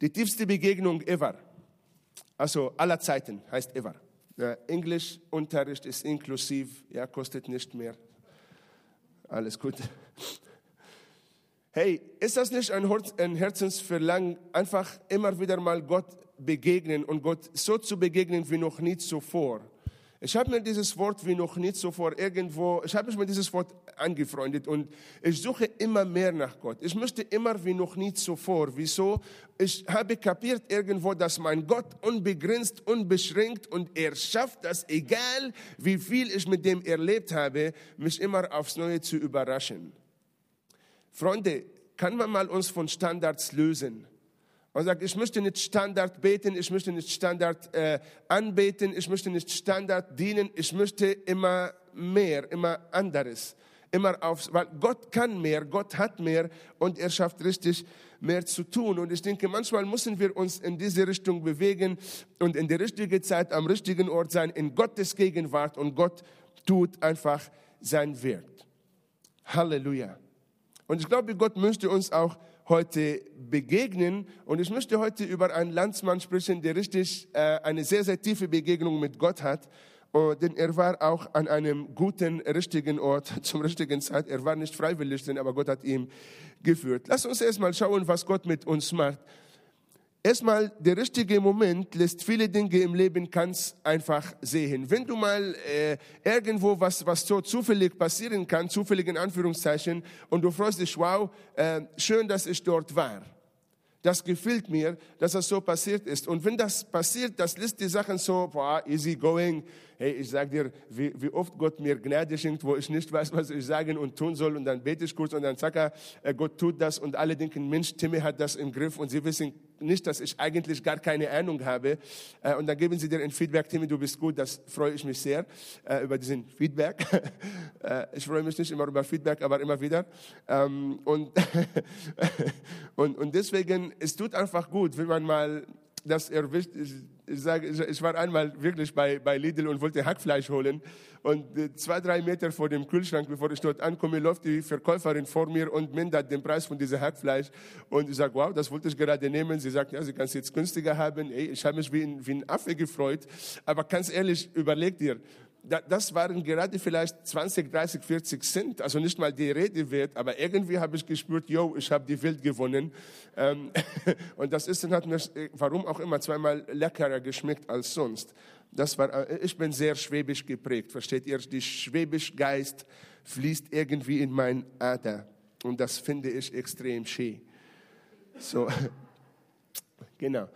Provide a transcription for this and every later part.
Die tiefste Begegnung ever, also aller Zeiten heißt ever. Der Englischunterricht ist inklusiv, ja, kostet nicht mehr. Alles gut. Hey, ist das nicht ein Herzensverlangen, einfach immer wieder mal Gott begegnen und Gott so zu begegnen wie noch nie zuvor? Ich habe mir dieses Wort wie noch nie zuvor irgendwo, ich habe mich mit dieses Wort angefreundet und ich suche immer mehr nach Gott. Ich möchte immer wie noch nie zuvor. Wieso? Ich habe kapiert irgendwo, dass mein Gott unbegrenzt, unbeschränkt und er schafft das, egal wie viel ich mit dem erlebt habe, mich immer aufs Neue zu überraschen. Freunde, kann man mal uns von Standards lösen? Und sagt, ich möchte nicht Standard beten, ich möchte nicht Standard äh, anbeten, ich möchte nicht Standard dienen, ich möchte immer mehr, immer anderes. Immer aufs, weil Gott kann mehr, Gott hat mehr und er schafft richtig mehr zu tun. Und ich denke, manchmal müssen wir uns in diese Richtung bewegen und in der richtigen Zeit am richtigen Ort sein, in Gottes Gegenwart und Gott tut einfach sein Werk. Halleluja. Und ich glaube, Gott möchte uns auch heute begegnen. Und ich möchte heute über einen Landsmann sprechen, der richtig äh, eine sehr, sehr tiefe Begegnung mit Gott hat. Und, denn er war auch an einem guten, richtigen Ort zum richtigen Zeit. Er war nicht freiwillig, denn aber Gott hat ihn geführt. Lass uns erstmal schauen, was Gott mit uns macht. Erstmal, der richtige Moment lässt viele Dinge im Leben ganz einfach sehen. Wenn du mal äh, irgendwo was, was so zufällig passieren kann, zufällig in Anführungszeichen, und du freust dich, wow, äh, schön, dass ich dort war. Das gefällt mir, dass das so passiert ist. Und wenn das passiert, das lässt die Sachen so, boah, easy going. Hey, ich sag dir, wie, wie oft Gott mir Gnade schenkt, wo ich nicht weiß, was ich sagen und tun soll. Und dann bete ich kurz und dann sage äh, Gott tut das. Und alle denken, Mensch, Timmy hat das im Griff. Und sie wissen nicht, dass ich eigentlich gar keine Ahnung habe. Äh, und dann geben sie dir ein Feedback, Timmy, du bist gut, das freue ich mich sehr äh, über diesen Feedback. Ich freue mich nicht immer über Feedback, aber immer wieder. Ähm, und, und, und deswegen, es tut einfach gut, wenn man mal das erwischt. Ich, sage, ich war einmal wirklich bei, bei Lidl und wollte Hackfleisch holen. Und äh, zwei, drei Meter vor dem Kühlschrank, bevor ich dort ankomme, läuft die Verkäuferin vor mir und mindert den Preis von diesem Hackfleisch. Und ich sage, wow, das wollte ich gerade nehmen. Sie sagt, ja, sie kann es jetzt günstiger haben. Ey, ich habe mich wie ein, wie ein Affe gefreut. Aber ganz ehrlich, überleg dir, das waren gerade vielleicht 20, 30, 40 Cent, also nicht mal die Rede wert, aber irgendwie habe ich gespürt, yo, ich habe die Welt gewonnen. Ähm, und das Essen hat mir, warum auch immer, zweimal leckerer geschmeckt als sonst. Das war, äh, ich bin sehr schwäbisch geprägt, versteht ihr? Die schwäbisch Geist fließt irgendwie in mein Ader. Und das finde ich extrem schön. So, genau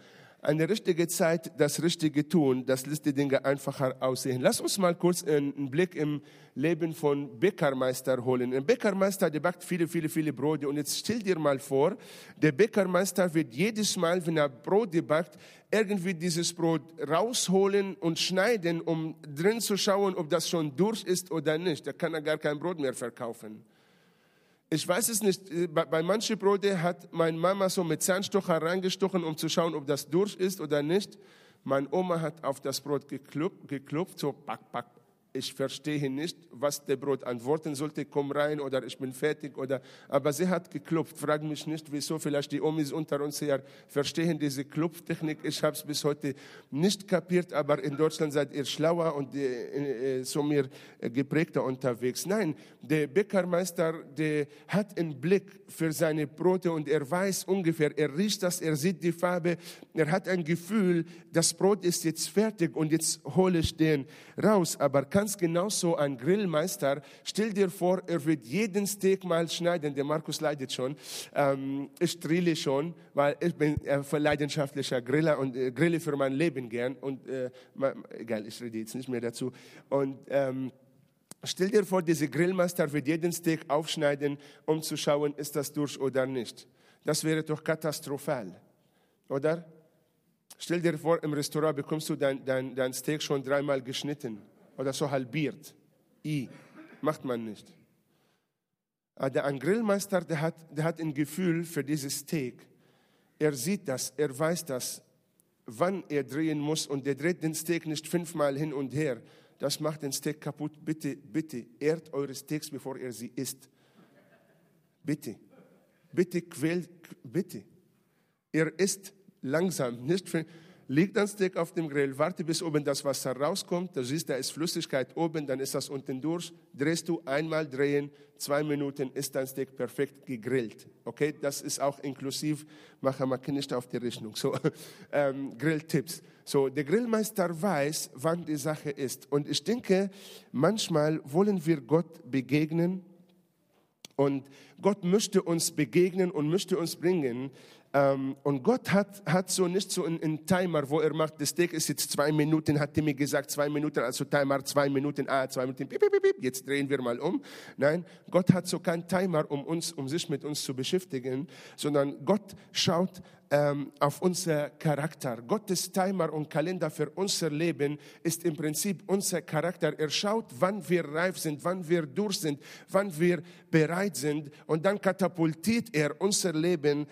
eine richtige Zeit das Richtige tun, das lässt die Dinge einfacher aussehen. Lass uns mal kurz einen Blick im Leben von Bäckermeister holen. Ein Bäckermeister, der backt viele, viele, viele Brote. Und jetzt stell dir mal vor, der Bäckermeister wird jedes Mal, wenn er Brote backt, irgendwie dieses Brot rausholen und schneiden, um drin zu schauen, ob das schon durch ist oder nicht. Da kann er gar kein Brot mehr verkaufen ich weiß es nicht, äh, bei, bei manchen Brote hat meine Mama so mit Zahnstocher reingestochen, um zu schauen, ob das durch ist oder nicht. Meine Oma hat auf das Brot geklopft, geklopft so pack, pack, ich verstehe nicht, was der Brot antworten sollte, komm rein oder ich bin fertig oder, aber sie hat geklopft, frag mich nicht, wieso, vielleicht die Omis unter uns her verstehen diese Klopftechnik, ich habe es bis heute nicht kapiert, aber in Deutschland seid ihr schlauer und äh, äh, so mehr geprägter unterwegs. Nein, der Bäckermeister, der hat einen Blick für seine Brote und er weiß ungefähr, er riecht das, er sieht die Farbe, er hat ein Gefühl, das Brot ist jetzt fertig und jetzt hole ich den raus, aber kann ganz genauso ein Grillmeister. Stell dir vor, er wird jeden Steak mal schneiden. Der Markus leidet schon. Ähm, ich drille schon, weil ich bin ein leidenschaftlicher Griller und äh, grille für mein Leben gern. Und äh, egal, ich rede jetzt nicht mehr dazu. Und ähm, Stell dir vor, dieser Grillmeister wird jeden Steak aufschneiden, um zu schauen, ist das durch oder nicht. Das wäre doch katastrophal, oder? Stell dir vor, im Restaurant bekommst du dein, dein, dein Steak schon dreimal geschnitten oder so halbiert. I, macht man nicht. Aber der, ein Grillmeister, der hat, der hat ein Gefühl für dieses Steak. Er sieht das, er weiß das, wann er drehen muss und der dreht den Steak nicht fünfmal hin und her. Das macht den Steak kaputt. Bitte, bitte, ehrt eure Steaks, bevor ihr sie isst. Bitte, bitte quält, bitte. Ihr isst langsam, nicht für, Leg dein Steak auf dem Grill, warte bis oben das Wasser rauskommt, du siehst, da ist Flüssigkeit oben, dann ist das unten durch, drehst du einmal drehen, zwei Minuten ist dein Steak perfekt gegrillt. Okay, das ist auch inklusiv, mache mal nicht auf die Rechnung. So, ähm, Grilltipps. So, der Grillmeister weiß, wann die Sache ist. Und ich denke, manchmal wollen wir Gott begegnen und Gott möchte uns begegnen und möchte uns bringen ähm, und Gott hat, hat so nicht so einen, einen, Timer, wo er macht, das Steak ist jetzt zwei Minuten, hat mir gesagt, zwei Minuten, also Timer, zwei Minuten, ah, zwei Minuten, piep, piep, piep, jetzt drehen wir mal um. Nein, Gott hat so keinen Timer, um, uns, um sich mit uns zu beschäftigen, sondern Gott schaut ähm, auf unser Charakter. Gottes Timer und Kalender für unser Leben ist im Prinzip unser Charakter. Er schaut, wann wir reif sind, wann wir durch sind, wann wir bereit sind und dann katapultiert er unser Leben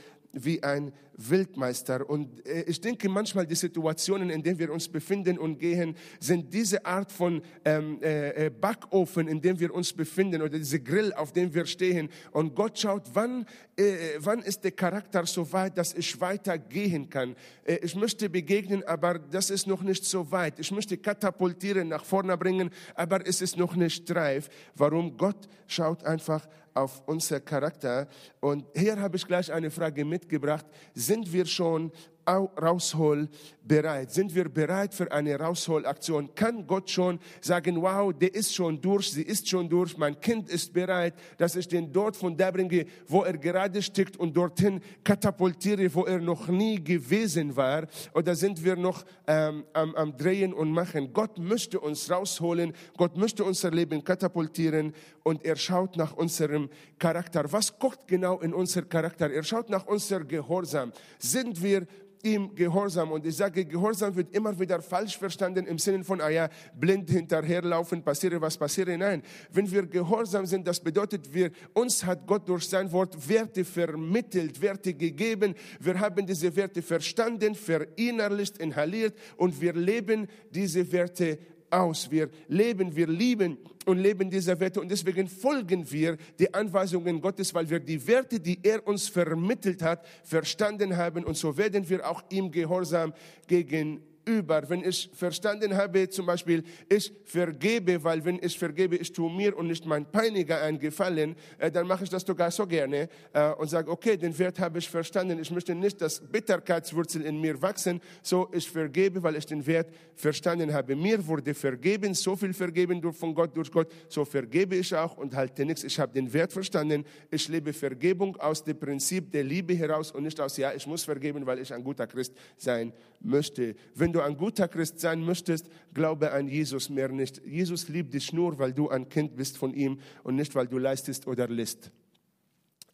wie ein Wildmeister. Und äh, ich denke manchmal die Situationen, in denen wir uns befinden und gehen, sind diese Art von ähm, äh, äh, Backofen, in dem wir uns befinden oder diese Grill, auf dem wir stehen. Und Gott schaut, wann, äh, wann ist der Charakter so weit, dass ich weitergehen kann. Äh, ich möchte begegnen, aber das ist noch nicht so weit. Ich möchte katapultieren, nach vorne bringen, aber es ist noch nicht reif. Warum? Gott schaut einfach auf unser Charakter. Und hier habe ich gleich eine Frage mitgebracht. Sind wir schon rausholbereit? Sind wir bereit für eine Rausholaktion? Kann Gott schon sagen, wow, der ist schon durch, sie ist schon durch, mein Kind ist bereit, dass ich den dort von da bringe, wo er gerade steckt und dorthin katapultiere, wo er noch nie gewesen war? Oder sind wir noch ähm, am, am Drehen und Machen? Gott möchte uns rausholen, Gott möchte unser Leben katapultieren und er schaut nach unserem Charakter. Was guckt genau in unser Charakter? Er schaut nach unser Gehorsam. Sind wir ihm Gehorsam. Und ich sage, Gehorsam wird immer wieder falsch verstanden im Sinne von, ah ja, blind hinterherlaufen, passiere was passiere. Nein, wenn wir Gehorsam sind, das bedeutet, wir, uns hat Gott durch sein Wort Werte vermittelt, Werte gegeben. Wir haben diese Werte verstanden, verinnerlicht, inhaliert und wir leben diese Werte aus. Wir leben, wir lieben und leben diese Werte und deswegen folgen wir die Anweisungen Gottes, weil wir die Werte, die er uns vermittelt hat, verstanden haben und so werden wir auch ihm gehorsam gegen über. Wenn ich verstanden habe, zum Beispiel, ich vergebe, weil wenn ich vergebe, ich tue mir und nicht mein Peiniger einen Gefallen, äh, dann mache ich das sogar so gerne äh, und sage, okay, den Wert habe ich verstanden. Ich möchte nicht, dass Bitterkeitswurzel in mir wachsen, so ich vergebe, weil ich den Wert verstanden habe. Mir wurde vergeben, so viel vergeben von Gott durch Gott, so vergebe ich auch und halte nichts. Ich habe den Wert verstanden. Ich lebe Vergebung aus dem Prinzip der Liebe heraus und nicht aus, ja, ich muss vergeben, weil ich ein guter Christ sein möchte. Wenn du ein guter Christ sein möchtest, glaube an Jesus mehr nicht. Jesus liebt dich nur, weil du ein Kind bist von ihm und nicht, weil du leistest oder lässt.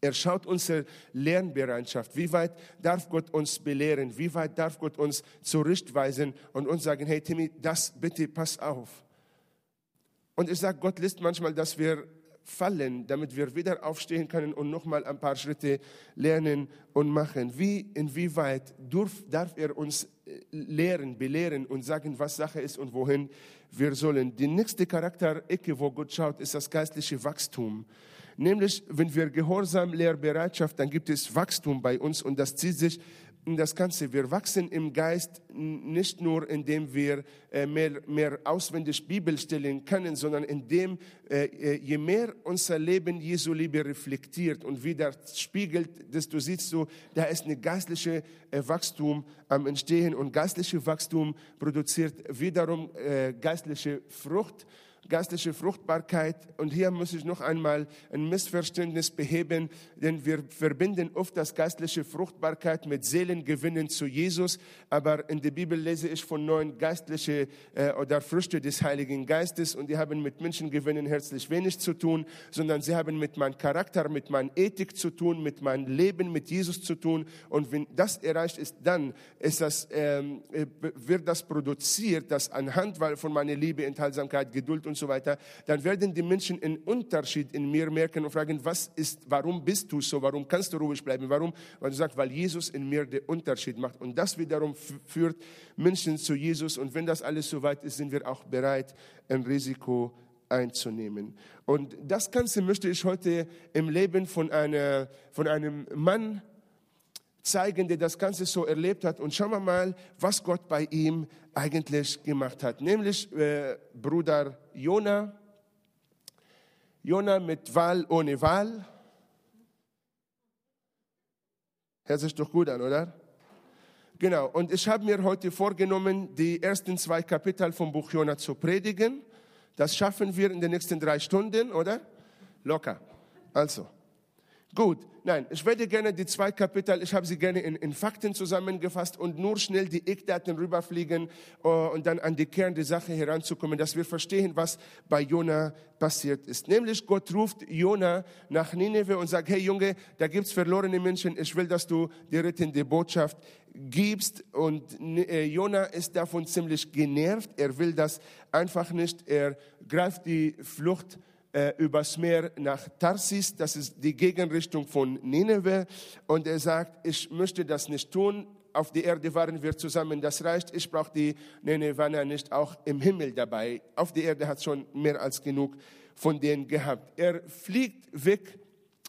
Er schaut unsere Lernbereitschaft. Wie weit darf Gott uns belehren? Wie weit darf Gott uns zurechtweisen und uns sagen, hey Timmy, das bitte pass auf. Und ich sage, Gott lässt manchmal, dass wir fallen, damit wir wieder aufstehen können und nochmal ein paar Schritte lernen und machen. Wie, inwieweit darf, darf er uns äh, lehren, belehren und sagen, was Sache ist und wohin wir sollen. Die nächste Charakterecke, wo Gott schaut, ist das geistliche Wachstum. Nämlich, wenn wir Gehorsam, Lehrbereitschaft, dann gibt es Wachstum bei uns und das zieht sich das Ganze. Wir wachsen im Geist nicht nur, indem wir äh, mehr, mehr auswendig Bibelstellen können, sondern indem, äh, äh, je mehr unser Leben Jesu Liebe reflektiert und wieder spiegelt, desto siehst du, da ist eine geistliche Wachstum am Entstehen und geistliche Wachstum produziert wiederum geistliche Frucht geistliche Fruchtbarkeit. Und hier muss ich noch einmal ein Missverständnis beheben, denn wir verbinden oft das geistliche Fruchtbarkeit mit Seelengewinnen zu Jesus. Aber in der Bibel lese ich von neun geistliche äh, oder Früchte des Heiligen Geistes und die haben mit Menschengewinnen herzlich wenig zu tun, sondern sie haben mit meinem Charakter, mit meiner Ethik zu tun, mit meinem Leben mit Jesus zu tun. Und wenn das erreicht ist, dann ist das, ähm, äh, wird das produziert, das anhand von meiner Liebe, Enthaltsamkeit, Geduld und und so weiter, dann werden die Menschen einen Unterschied in mir merken und fragen, was ist, warum bist du so, warum kannst du ruhig bleiben, warum? Weil du sagst, weil Jesus in mir den Unterschied macht. Und das wiederum führt Menschen zu Jesus. Und wenn das alles so weit ist, sind wir auch bereit, ein Risiko einzunehmen. Und das Ganze möchte ich heute im Leben von, einer, von einem Mann zeigen, der das Ganze so erlebt hat. Und schauen wir mal, was Gott bei ihm eigentlich gemacht hat. Nämlich äh, Bruder Jona. Jona mit Wahl ohne Wahl. Hört sich doch gut an, oder? Genau, und ich habe mir heute vorgenommen, die ersten zwei Kapitel vom Buch Jona zu predigen. Das schaffen wir in den nächsten drei Stunden, oder? Locker. Also, gut. Nein, ich werde gerne die zwei Kapitel, ich habe sie gerne in, in Fakten zusammengefasst und nur schnell die Eckdaten rüberfliegen uh, und dann an die Kern der Sache heranzukommen, dass wir verstehen, was bei Jona passiert ist. Nämlich Gott ruft Jona nach Nineveh und sagt, hey Junge, da gibt's verlorene Menschen, ich will, dass du die rettende Botschaft gibst. Und äh, Jona ist davon ziemlich genervt, er will das einfach nicht, er greift die Flucht äh, übers Meer nach Tarsis, das ist die Gegenrichtung von Nineveh. Und er sagt, ich möchte das nicht tun. Auf der Erde waren wir zusammen, das reicht. Ich brauche die Ninevaner nicht auch im Himmel dabei. Auf der Erde hat schon mehr als genug von denen gehabt. Er fliegt weg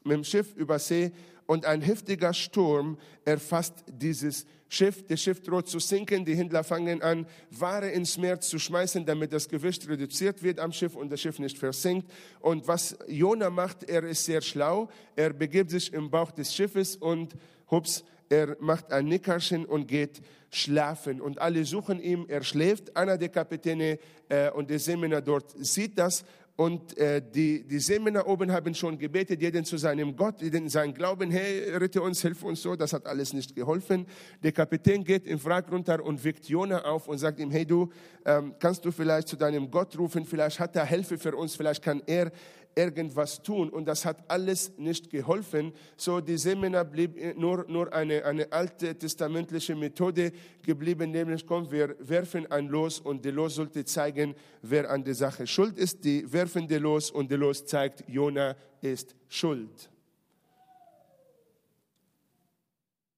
mit dem Schiff über See und ein heftiger Sturm erfasst dieses Schiff. Das Schiff droht zu sinken. Die Händler fangen an, Ware ins Meer zu schmeißen, damit das Gewicht reduziert wird am Schiff und das Schiff nicht versinkt. Und was Jona macht, er ist sehr schlau. Er begibt sich im Bauch des Schiffes und hups, er macht ein Nickerchen und geht schlafen. Und alle suchen ihn, er schläft. Einer der Kapitäne äh, und der Seemänner dort sieht das und äh, die, die Seemänner oben haben schon gebetet, jeden zu seinem Gott, jeden sein Glauben, hey, rette uns, hilf uns so. Das hat alles nicht geholfen. Der Kapitän geht im Wrack runter und weckt Jona auf und sagt ihm, hey du, ähm, kannst du vielleicht zu deinem Gott rufen, vielleicht hat er Hilfe für uns, vielleicht kann er irgendwas tun. Und das hat alles nicht geholfen. So, die Semina blieb nur, nur eine, eine alte testamentliche Methode geblieben, nämlich, komm, wir werfen ein Los und der Los sollte zeigen, wer an der Sache schuld ist. Die werfen der Los und der Los zeigt, Jona ist schuld.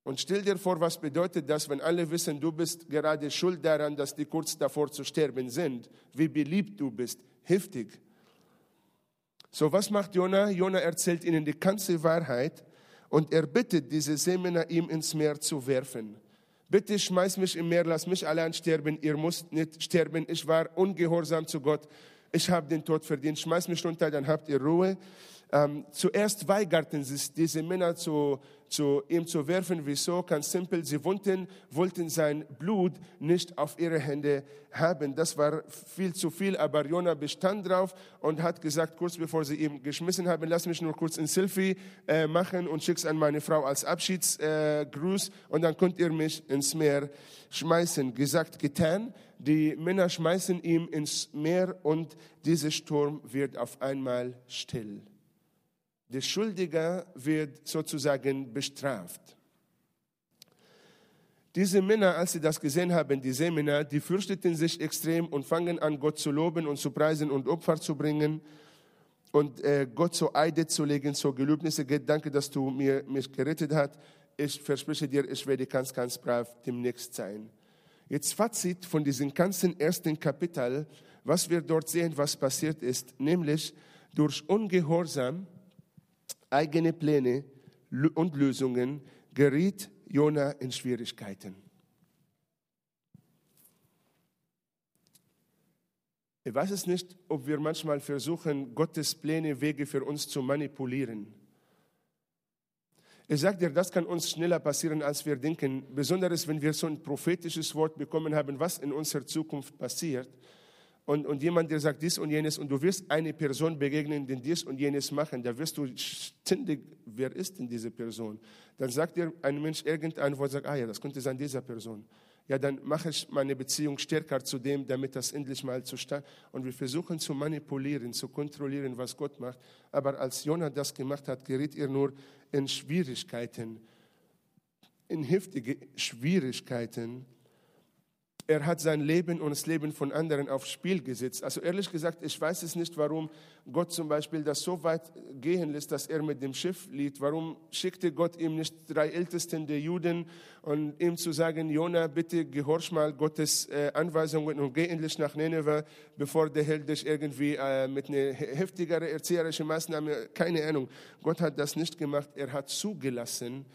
Und stell dir vor, was bedeutet das, wenn alle wissen, du bist gerade schuld daran, dass die kurz davor zu sterben sind, wie beliebt du bist. Heftig. So, was macht Jona? Jona erzählt ihnen die ganze Wahrheit und er bittet diese Seemänner, ihm ins Meer zu werfen. Bitte schmeiß mich im Meer, lass mich allein sterben. Ihr müsst nicht sterben. Ich war ungehorsam zu Gott. Ich habe den Tod verdient. Schmeiß mich runter, dann habt ihr Ruhe. Ähm, zuerst weigerten sich diese Männer zu, zu ihm zu werfen. Wieso? Ganz simpel. Sie wollten, wollten sein Blut nicht auf ihre Hände haben. Das war viel zu viel. Aber Jona bestand drauf und hat gesagt, kurz bevor sie ihm geschmissen haben, lass mich nur kurz ein Selfie äh, machen und schick's an meine Frau als Abschiedsgruß äh, und dann könnt ihr mich ins Meer schmeißen. Gesagt, getan. Die Männer schmeißen ihn ins Meer und dieser Sturm wird auf einmal still. Der Schuldige wird sozusagen bestraft. Diese Männer, als sie das gesehen haben, die Seemänner, die fürchteten sich extrem und fangen an, Gott zu loben und zu preisen und Opfer zu bringen und äh, Gott zu Eide zu legen, zu Gelübnisse. Gott, danke, dass du mir, mich gerettet hast. Ich verspreche dir, ich werde ganz, ganz brav demnächst sein. Jetzt Fazit von diesem ganzen ersten Kapitel, was wir dort sehen, was passiert ist, nämlich durch Ungehorsam eigene Pläne und Lösungen geriet Jona in Schwierigkeiten. Ich weiß es nicht, ob wir manchmal versuchen, Gottes Pläne, Wege für uns zu manipulieren. Ich sage dir, das kann uns schneller passieren, als wir denken, besonders wenn wir so ein prophetisches Wort bekommen haben, was in unserer Zukunft passiert und, und jemand, der sagt dies und jenes und du wirst eine Person begegnen, die dies und jenes machen, da wirst du ständig, wer ist denn diese Person? Dann sagt dir ein Mensch irgendein Wort, sagt, ah ja, das könnte sein dieser Person. Ja, dann mache ich meine Beziehung stärker zu dem, damit das endlich mal zustande. Und wir versuchen zu manipulieren, zu kontrollieren, was Gott macht. Aber als Jonah das gemacht hat, geriet er nur in Schwierigkeiten, in heftige Schwierigkeiten er hat sein Leben und das Leben von anderen aufs Spiel gesetzt. Also ehrlich gesagt, ich weiß es nicht, warum Gott zum Beispiel das so weit gehen lässt, dass er mit dem Schiff liegt. Warum schickte Gott ihm nicht drei Ältesten der Juden und ihm zu sagen, Jona, bitte gehorch mal Gottes äh, Anweisungen und geh endlich nach Nineveh, bevor der Held dich irgendwie äh, mit einer heftigeren erzieherischen Maßnahme, keine Ahnung. Gott hat das nicht gemacht. Er hat zugelassen,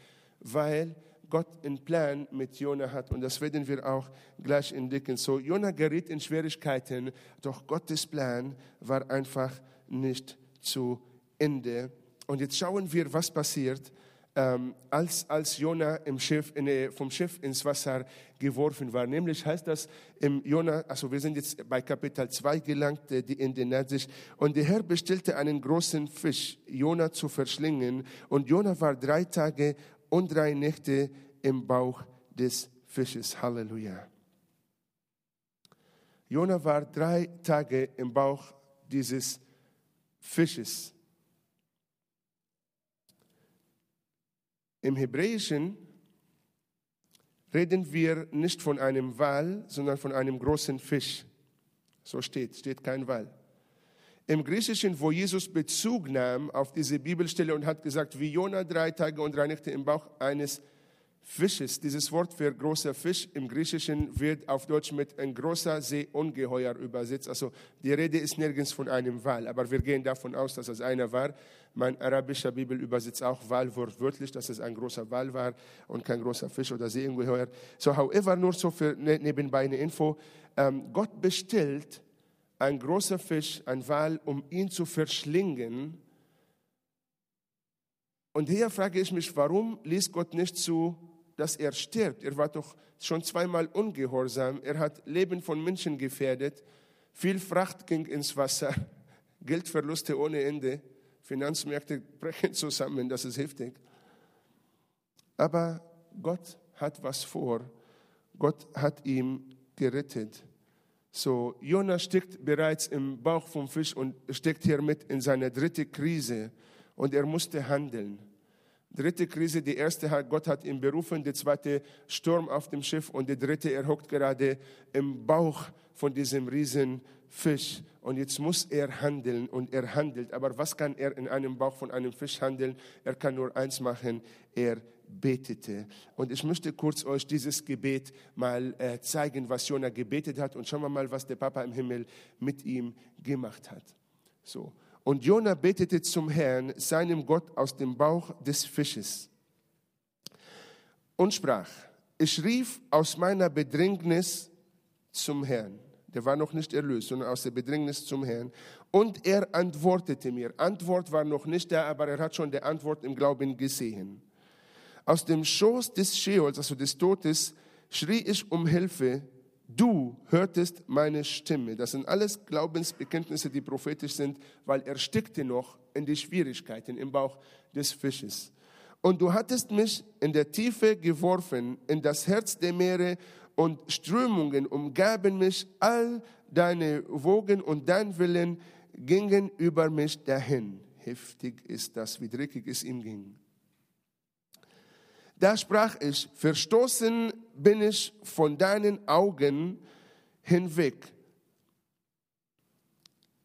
weil Gott einen Plan mit Jona hat. Und das werden wir auch gleich entdecken. So, Jona geriet in Schwierigkeiten, doch Gottes Plan war einfach nicht zu Ende. Und jetzt schauen wir, was passiert, ähm, als, als Jona im Schiff, in, vom Schiff ins Wasser geworfen war. Nämlich heißt das im Jona, also wir sind jetzt bei Kapitel 2 gelangt, die Ende nähert sich. Und der Herr bestellte einen großen Fisch, Jona zu verschlingen. Und Jona war drei Tage und drei Nächte im Bauch des Fisches. Halleluja. Jona war drei Tage im Bauch dieses Fisches. Im Hebräischen reden wir nicht von einem Wal, sondern von einem großen Fisch. So steht, steht kein Wal. Im Griechischen, wo Jesus Bezug nahm auf diese Bibelstelle und hat gesagt, wie Jona drei Tage und drei Nächte im Bauch eines Fisches. Dieses Wort für großer Fisch im Griechischen wird auf Deutsch mit ein großer Seeungeheuer übersetzt. Also die Rede ist nirgends von einem Wal, aber wir gehen davon aus, dass es einer war. Mein arabischer Bibel übersetzt auch Wal wortwörtlich, dass es ein großer Wal war und kein großer Fisch oder Seeungeheuer. So, however, nur so für ne, nebenbei eine Info. Ähm, Gott bestellt ein großer Fisch, ein Wal, um ihn zu verschlingen. Und hier frage ich mich, warum ließ Gott nicht zu, dass er stirbt. Er war doch schon zweimal ungehorsam. Er hat Leben von Menschen gefährdet. Viel Fracht ging ins Wasser. Geldverluste ohne Ende. Finanzmärkte brechen zusammen. Das ist heftig. Aber Gott hat was vor. Gott hat ihn gerettet. So, Jonah steckt bereits im Bauch vom Fisch und steckt hier mit in seine dritte Krise und er musste handeln. Dritte Krise, die erste hat, Gott hat ihn berufen, die zweite Sturm auf dem Schiff und die dritte, er hockt gerade im Bauch von diesem riesen Fisch und jetzt muss er handeln und er handelt. Aber was kann er in einem Bauch von einem Fisch handeln? Er kann nur eins machen, er betete. Und ich möchte kurz euch dieses Gebet mal äh, zeigen, was Jona gebetet hat und schauen wir mal, was der Papa im Himmel mit ihm gemacht hat. So. Und Jona betete zum Herrn, seinem Gott, aus dem Bauch des Fisches und sprach, ich rief aus meiner Bedrängnis zum Herrn. Der war noch nicht erlöst, sondern aus der Bedrängnis zum Herrn. Und er antwortete mir. Antwort war noch nicht da, aber er hat schon die Antwort im Glauben gesehen. Aus dem Schoß des Scheols, also des Todes, schrie ich um Hilfe du hörtest meine Stimme. Das sind alles Glaubensbekenntnisse, die prophetisch sind, weil er steckte noch in die Schwierigkeiten im Bauch des Fisches. Und du hattest mich in der Tiefe geworfen, in das Herz der Meere und Strömungen umgaben mich, all deine Wogen und dein Willen gingen über mich dahin. Heftig ist das, wie dreckig es ihm ging. Da sprach ich, verstoßen bin ich von deinen Augen hinweg.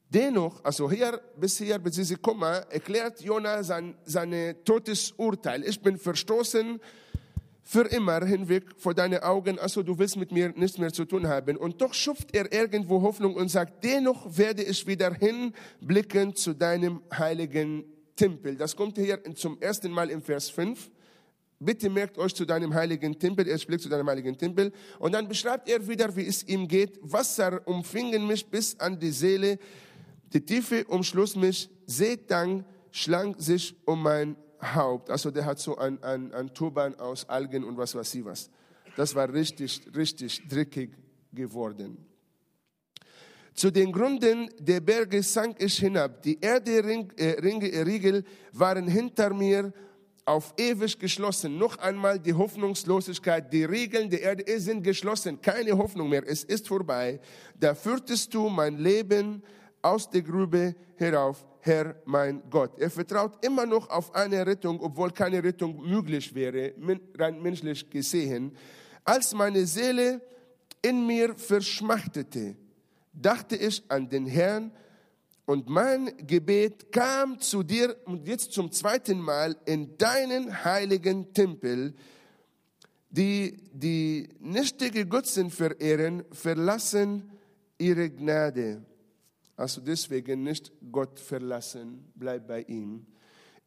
Dennoch, also hier bis hier, bis diese Komma, erklärt Jona sein seine Todesurteil. Ich bin verstoßen für immer hinweg vor deine Augen, also du willst mit mir nichts mehr zu tun haben. Und doch schupft er irgendwo Hoffnung und sagt, dennoch werde ich wieder hinblicken zu deinem heiligen Tempel. Das kommt hier zum ersten Mal im Vers 5. Bitte merkt euch zu deinem heiligen Tempel, er spricht zu deinem heiligen Tempel. Und dann beschreibt er wieder, wie es ihm geht. Wasser umfingen mich bis an die Seele. Die Tiefe umschloss mich. Seetang schlang sich um mein Haupt. Also der hat so ein, ein, ein Turban aus Algen und was weiß ich was. Das war richtig, richtig dreckig geworden. Zu den Gründen der Berge sank ich hinab. Die Erde, Ring, äh, waren hinter mir auf ewig geschlossen. Noch einmal die Hoffnungslosigkeit, die Regeln der Erde sind geschlossen, keine Hoffnung mehr, es ist vorbei. Da führtest du mein Leben aus der Grube herauf, Herr mein Gott. Er vertraut immer noch auf eine Rettung, obwohl keine Rettung möglich wäre, rein menschlich gesehen. Als meine Seele in mir verschmachtete, dachte ich an den Herrn, und mein Gebet kam zu dir und jetzt zum zweiten Mal in deinen heiligen Tempel. Die, die nichtige Götzen verehren, verlassen ihre Gnade. Also deswegen nicht Gott verlassen, bleib bei ihm.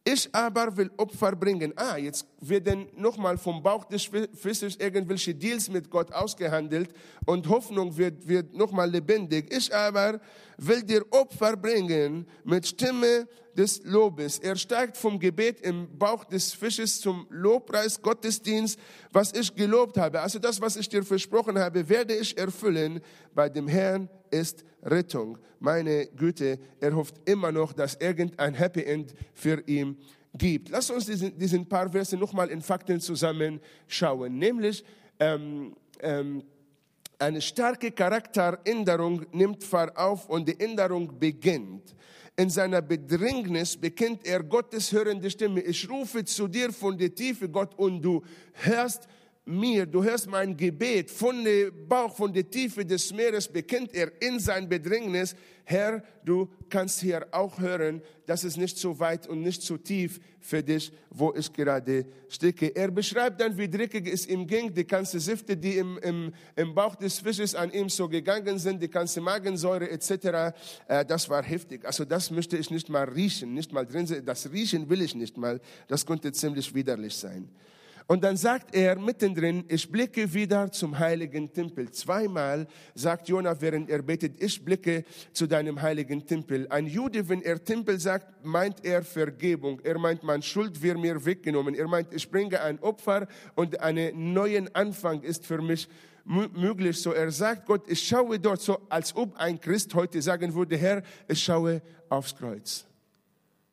Ich aber will Opfer bringen. Ah, jetzt werden nochmal vom Bauch des Fisches irgendwelche Deals mit Gott ausgehandelt und Hoffnung wird, wird nochmal lebendig. Ich aber will dir Opfer bringen mit Stimme des Lobes. Er steigt vom Gebet im Bauch des Fisches zum Lobpreis Gottesdienst, was ich gelobt habe. Also das, was ich dir versprochen habe, werde ich erfüllen. Bei dem Herrn ist Rettung. Meine Güte, er hofft immer noch, dass irgendein Happy End für ihn gibt. Lass uns diesen, diesen paar Verse nochmal in Fakten zusammenschauen. Nämlich, ähm, ähm, eine starke Charakteränderung nimmt Fahrt auf und die Änderung beginnt. In seiner Bedrängnis bekennt er Gottes hörende Stimme. Ich rufe zu dir von der Tiefe, Gott, und du hörst mir, du hörst mein Gebet von dem Bauch, von der Tiefe des Meeres, bekennt er in sein Bedrängnis, Herr, du kannst hier auch hören, dass es nicht so weit und nicht so tief für dich, wo ich gerade stecke. Er beschreibt dann, wie dreckig es ihm ging, die ganze Säfte, die im, im, im Bauch des Fisches an ihm so gegangen sind, die ganze Magensäure etc., äh, das war heftig. Also das möchte ich nicht mal riechen, nicht mal drin sein. Das riechen will ich nicht mal. Das könnte ziemlich widerlich sein. Und dann sagt er mittendrin, ich blicke wieder zum heiligen Tempel. Zweimal sagt Jonah, während er betet, ich blicke zu deinem heiligen Tempel. Ein Jude, wenn er Tempel sagt, meint er Vergebung. Er meint, meine Schuld wird mir weggenommen. Er meint, ich bringe ein Opfer und einen neuen Anfang ist für mich möglich. So er sagt Gott, ich schaue dort so, als ob ein Christ heute sagen würde, Herr, ich schaue aufs Kreuz.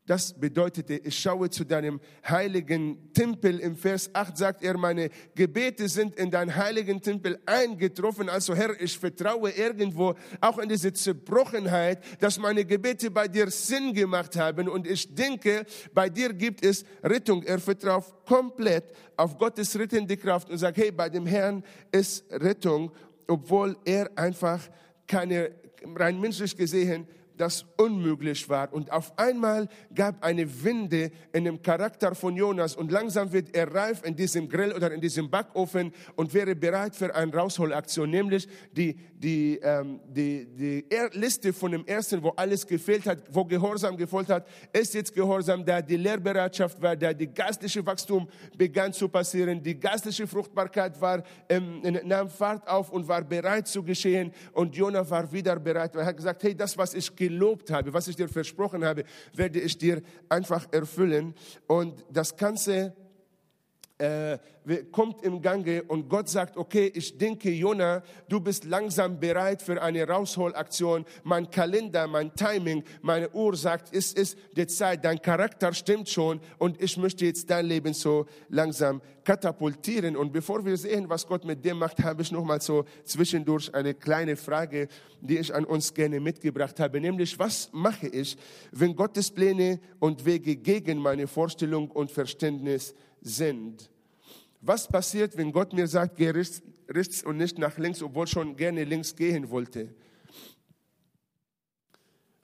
Das bedeutete, ich schaue zu deinem heiligen Tempel. Im Vers 8 sagt er, meine Gebete sind in deinen heiligen Tempel eingetroffen. Also Herr, ich vertraue irgendwo auch in diese Zerbrochenheit, dass meine Gebete bei dir Sinn gemacht haben. Und ich denke, bei dir gibt es Rettung. Er vertraut komplett auf Gottes rettende Kraft und sagt, hey, bei dem Herrn ist Rettung, obwohl er einfach keine, rein menschlich gesehen, das unmöglich war. Und auf einmal gab eine Winde in dem Charakter von Jonas und langsam wird er reif in diesem Grill oder in diesem Backofen und wäre bereit für eine Rausholaktion, nämlich die, die, ähm, die, die Liste von dem ersten, wo alles gefehlt hat, wo Gehorsam gefolgt hat, ist jetzt Gehorsam, da. Die Lehrbereitschaft war, da. Die geistliche Wachstum begann zu passieren, die geistliche Fruchtbarkeit war, ähm, nahm Fahrt auf und war bereit zu geschehen. Und Jonah war wieder bereit, er hat gesagt, hey, das, was ich gelobt habe, was ich dir versprochen habe, werde ich dir einfach erfüllen. Und das Ganze äh, kommt im Gange und Gott sagt, okay, ich denke, Jona, du bist langsam bereit für eine Rausholaktion. Mein Kalender, mein Timing, meine Uhr sagt, es ist die Zeit, dein Charakter stimmt schon und ich möchte jetzt dein Leben so langsam katapultieren. Und bevor wir sehen, was Gott mit dem macht, habe ich noch mal so zwischendurch eine kleine Frage, die ich an uns gerne mitgebracht habe, nämlich, was mache ich, wenn Gottes Pläne und Wege gegen meine Vorstellung und Verständnis sind? Was passiert, wenn Gott mir sagt, geh rechts, rechts und nicht nach links, obwohl schon gerne links gehen wollte?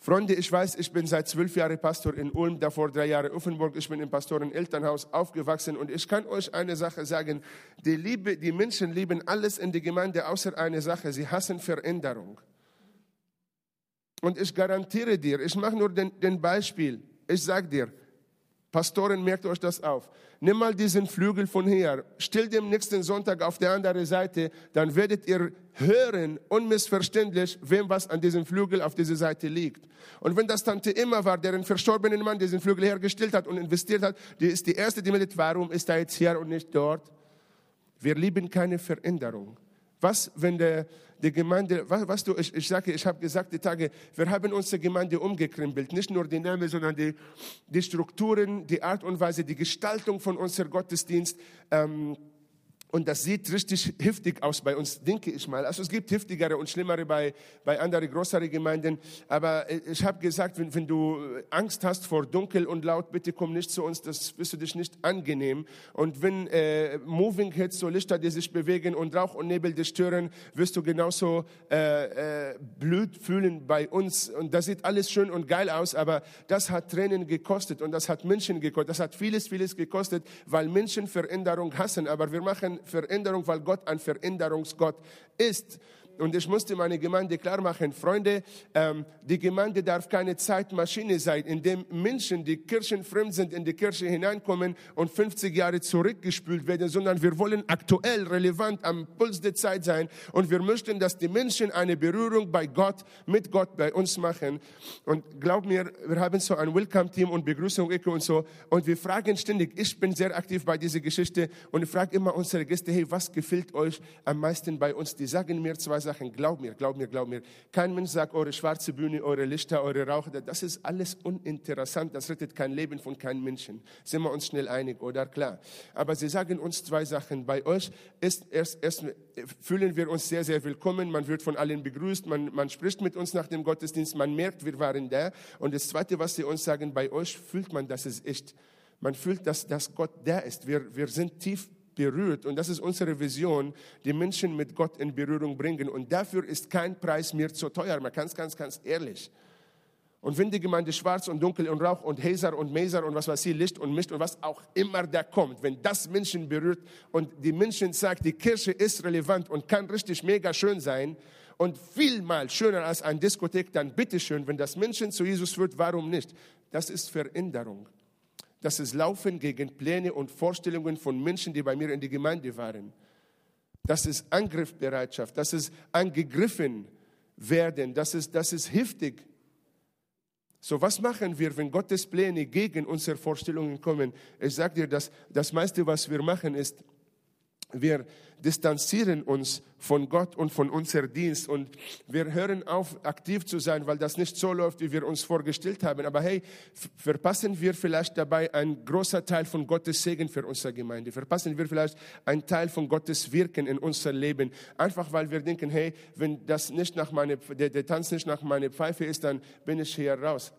Freunde, ich weiß, ich bin seit zwölf Jahren Pastor in Ulm, davor drei Jahre Offenburg. Ich bin im Pastoren-Elternhaus aufgewachsen und ich kann euch eine Sache sagen. Die, Liebe, die Menschen lieben alles in der Gemeinde außer eine Sache. Sie hassen Veränderung. Und ich garantiere dir, ich mache nur den, den Beispiel. Ich sage dir, Pastoren, merkt euch das auf. Nimm mal diesen Flügel von hier, stell dem nächsten Sonntag auf der anderen Seite, dann werdet ihr hören, unmissverständlich, wem was an diesem Flügel auf dieser Seite liegt. Und wenn das Tante immer war, der einen verstorbenen Mann diesen Flügel hergestellt hat und investiert hat, die ist die erste, die meldet, warum ist er jetzt hier und nicht dort? Wir lieben keine Veränderung. Was, wenn der, die Gemeinde, was, was du, ich, ich sage, ich habe gesagt, die Tage, wir haben unsere Gemeinde umgekrempelt. Nicht nur die Namen, sondern die, die Strukturen, die Art und Weise, die Gestaltung von unserem Gottesdienst. Ähm, und das sieht richtig heftig aus bei uns, denke ich mal. Also es gibt heftigere und schlimmere bei, bei anderen größeren Gemeinden. Aber äh, ich habe gesagt, wenn, wenn du Angst hast vor dunkel und laut, bitte komm nicht zu uns, das wirst du dich nicht angenehm. Und wenn äh, Moving Heads, so Lichter, die sich bewegen und Rauch und Nebel dich stören, wirst du genauso äh, äh, blöd fühlen bei uns. Und das sieht alles schön und geil aus, aber das hat Tränen gekostet und das hat Menschen gekostet. Das hat vieles, vieles gekostet, weil Menschen Veränderung hassen. Aber wir machen Veränderung, weil Gott ein Veränderungsgott ist. Und ich musste meine Gemeinde klar machen, Freunde, ähm, die Gemeinde darf keine Zeitmaschine sein, in dem Menschen, die kirchenfremd sind, in die Kirche hineinkommen und 50 Jahre zurückgespült werden, sondern wir wollen aktuell, relevant, am Puls der Zeit sein und wir möchten, dass die Menschen eine Berührung bei Gott, mit Gott bei uns machen. Und glaub mir, wir haben so ein Welcome-Team und Begrüßung und so und wir fragen ständig, ich bin sehr aktiv bei dieser Geschichte und ich frage immer unsere Gäste, hey, was gefällt euch am meisten bei uns? Die sagen mir zwei Sachen, glaub mir, glaub mir, glaub mir. Kein Mensch sagt, eure schwarze Bühne, eure Lichter, eure Raucher, das ist alles uninteressant, das rettet kein Leben von keinem Menschen. Sind wir uns schnell einig, oder? Klar. Aber sie sagen uns zwei Sachen. Bei euch ist erst, erst fühlen wir uns sehr, sehr willkommen, man wird von allen begrüßt, man, man spricht mit uns nach dem Gottesdienst, man merkt, wir waren da. Und das Zweite, was sie uns sagen, bei euch fühlt man, dass es echt, man fühlt, dass, dass Gott da ist. Wir, wir sind tief berührt. Und das ist unsere Vision, die Menschen mit Gott in Berührung bringen. Und dafür ist kein Preis mehr zu teuer. Man kann es ganz, ganz ehrlich. Und wenn die Gemeinde schwarz und dunkel und Rauch und Häser und Meser und was weiß ich, Licht und Mist und was auch immer da kommt, wenn das Menschen berührt und die Menschen sagt, die Kirche ist relevant und kann richtig mega schön sein und vielmal schöner als ein Diskothek, dann bitteschön, wenn das Menschen zu Jesus führt, warum nicht? Das ist Veränderung. Das ist Laufen gegen Pläne und Vorstellungen von Menschen, die bei mir in die Gemeinde waren. Das ist Angriffsbereitschaft, das ist angegriffen werden, das ist, das ist heftig. So, was machen wir, wenn Gottes Pläne gegen unsere Vorstellungen kommen? Ich sage dir, dass das meiste, was wir machen, ist, wir distanzieren uns von Gott und von unserem Dienst und wir hören auf, aktiv zu sein, weil das nicht so läuft, wie wir uns vorgestellt haben. Aber hey, verpassen wir vielleicht dabei einen großen Teil von Gottes Segen für unsere Gemeinde? Verpassen wir vielleicht einen Teil von Gottes Wirken in unser Leben? Einfach weil wir denken, hey, wenn das nicht nach meine, der, der Tanz nicht nach meiner Pfeife ist, dann bin ich hier raus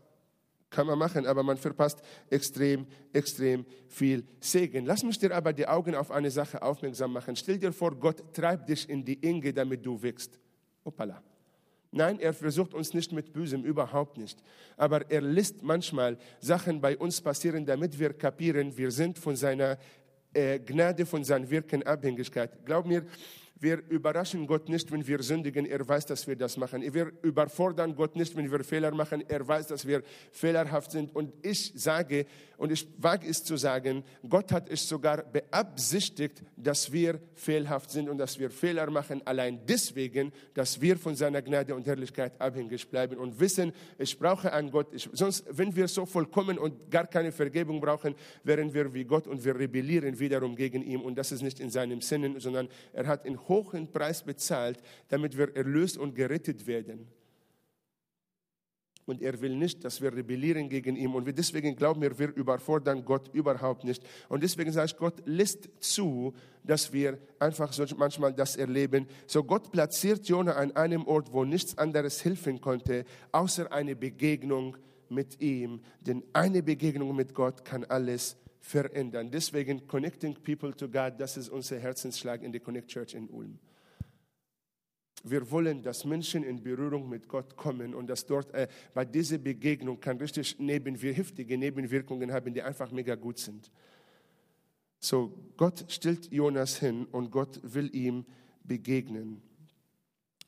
kann man machen, aber man verpasst extrem, extrem viel Segen. Lass mich dir aber die Augen auf eine Sache aufmerksam machen. Stell dir vor, Gott treibt dich in die Enge, damit du wächst. Opala. Nein, er versucht uns nicht mit Bösem, überhaupt nicht. Aber er lässt manchmal Sachen bei uns passieren, damit wir kapieren, wir sind von seiner äh, Gnade, von seinem Wirken Abhängigkeit. Glaub mir, wir überraschen Gott nicht, wenn wir sündigen. Er weiß, dass wir das machen. Wir überfordern Gott nicht, wenn wir Fehler machen. Er weiß, dass wir fehlerhaft sind. Und ich sage, und ich wage es zu sagen, Gott hat es sogar beabsichtigt, dass wir fehlhaft sind und dass wir Fehler machen, allein deswegen, dass wir von seiner Gnade und Herrlichkeit abhängig bleiben und wissen, ich brauche einen Gott. Ich, sonst, wenn wir so vollkommen und gar keine Vergebung brauchen, wären wir wie Gott und wir rebellieren wiederum gegen ihn. Und das ist nicht in seinem Sinne, sondern er hat in hohen Preis bezahlt, damit wir erlöst und gerettet werden. Und er will nicht, dass wir rebellieren gegen ihn. Und deswegen glauben wir, wir überfordern Gott überhaupt nicht. Und deswegen sage ich, Gott lässt zu, dass wir einfach so manchmal das erleben. So Gott platziert Jonah an einem Ort, wo nichts anderes helfen konnte, außer eine Begegnung mit ihm. Denn eine Begegnung mit Gott kann alles verändern. Deswegen Connecting People to God, das ist unser Herzensschlag in der Connect Church in Ulm. Wir wollen, dass Menschen in Berührung mit Gott kommen und dass dort äh, bei dieser Begegnung kann richtig heftige Nebenwirkungen haben, die einfach mega gut sind. So, Gott stellt Jonas hin und Gott will ihm begegnen.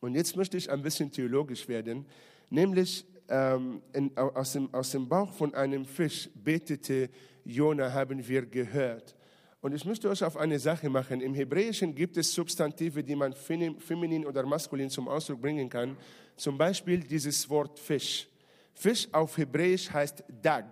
Und jetzt möchte ich ein bisschen theologisch werden, nämlich ähm, in, aus, dem, aus dem Bauch von einem Fisch betete Jona, haben wir gehört. Und ich möchte euch auf eine Sache machen. Im Hebräischen gibt es Substantive, die man feminin oder maskulin zum Ausdruck bringen kann. Zum Beispiel dieses Wort Fisch. Fisch auf Hebräisch heißt Dag.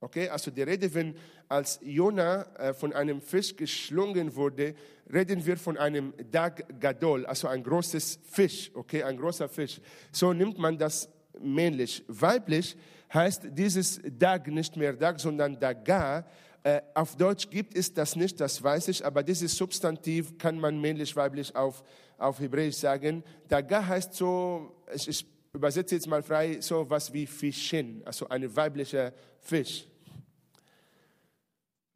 Okay, also die Rede, wenn als Jona äh, von einem Fisch geschlungen wurde, reden wir von einem Dag Gadol, also ein großes Fisch, okay, ein großer Fisch. So nimmt man das männlich. Weiblich heißt dieses Dag nicht mehr Dag, sondern Daga. Äh, auf Deutsch gibt es das nicht, das weiß ich, aber dieses Substantiv kann man männlich, weiblich auf, auf Hebräisch sagen. Daga heißt so, ich, ich übersetze jetzt mal frei, so was wie Fischchen, also eine weibliche Fisch.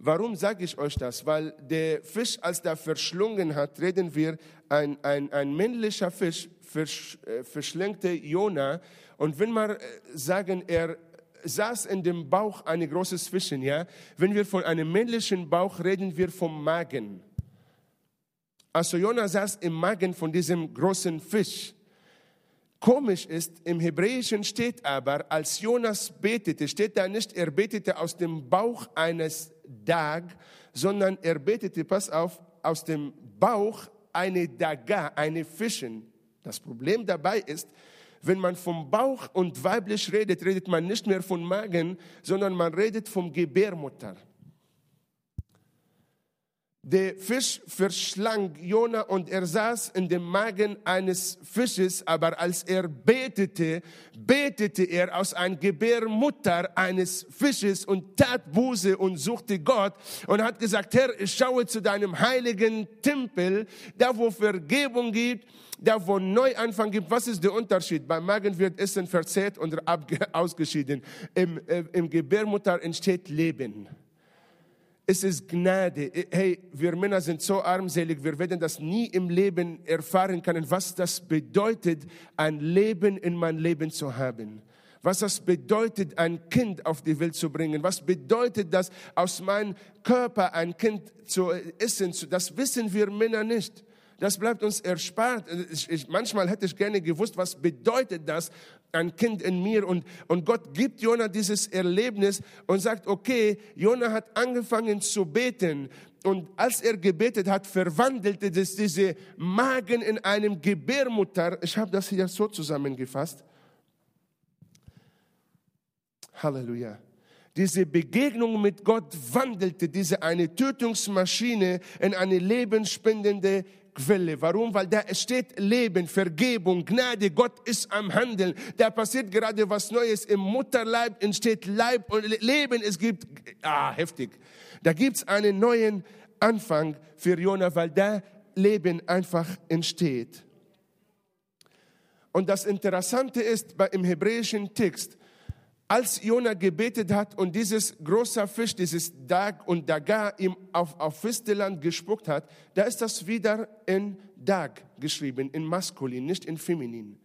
Warum sage ich euch das? Weil der Fisch, als der verschlungen hat, reden wir, ein, ein, ein männlicher Fisch versch, äh, verschlängte Jona. Und wenn wir äh, sagen, er saß in dem Bauch ein großes Fischen, ja, wenn wir von einem männlichen Bauch reden, wir vom Magen. Also Jona saß im Magen von diesem großen Fisch. Komisch ist, im Hebräischen steht aber, als Jonas betete, steht da nicht, er betete aus dem Bauch eines Dag, sondern er betete, pass auf, aus dem Bauch eine Daga, eine Fischen. Das Problem dabei ist, wenn man vom Bauch und weiblich redet, redet man nicht mehr von Magen, sondern man redet vom Gebärmutter. Der Fisch verschlang Jona und er saß in dem Magen eines Fisches, aber als er betete, betete er aus einer Gebärmutter eines Fisches und tat Buße und suchte Gott und hat gesagt, Herr, ich schaue zu deinem heiligen Tempel, da wo Vergebung gibt, da wo Neuanfang gibt. Was ist der Unterschied? Beim Magen wird Essen verzehrt und ausgeschieden. Im, äh, Im Gebärmutter entsteht Leben. Es ist Gnade. Hey, wir Männer sind so armselig, wir werden das nie im Leben erfahren können, was das bedeutet, ein Leben in mein Leben zu haben. Was das bedeutet, ein Kind auf die Welt zu bringen. Was bedeutet das, aus meinem Körper ein Kind zu essen. Das wissen wir Männer nicht. Das bleibt uns erspart. Ich, ich, manchmal hätte ich gerne gewusst, was bedeutet das, ein Kind in mir. Und, und Gott gibt Jona dieses Erlebnis und sagt, okay, Jona hat angefangen zu beten. Und als er gebetet hat, verwandelte das diese Magen in einem Gebärmutter. Ich habe das hier so zusammengefasst. Halleluja. Diese Begegnung mit Gott wandelte diese eine Tötungsmaschine in eine lebensspendende Quelle. Warum? Weil da steht Leben, Vergebung, Gnade. Gott ist am Handeln. Da passiert gerade was Neues. Im Mutterleib entsteht Leib und Leben. Es gibt, ah, heftig. Da gibt's einen neuen Anfang für Jona, weil da Leben einfach entsteht. Und das Interessante ist, im hebräischen Text, als Jona gebetet hat und dieses große Fisch, dieses Dag und Daga ihm auf, auf Fisteland gespuckt hat, da ist das wieder in Dag geschrieben, in Maskulin, nicht in Feminin.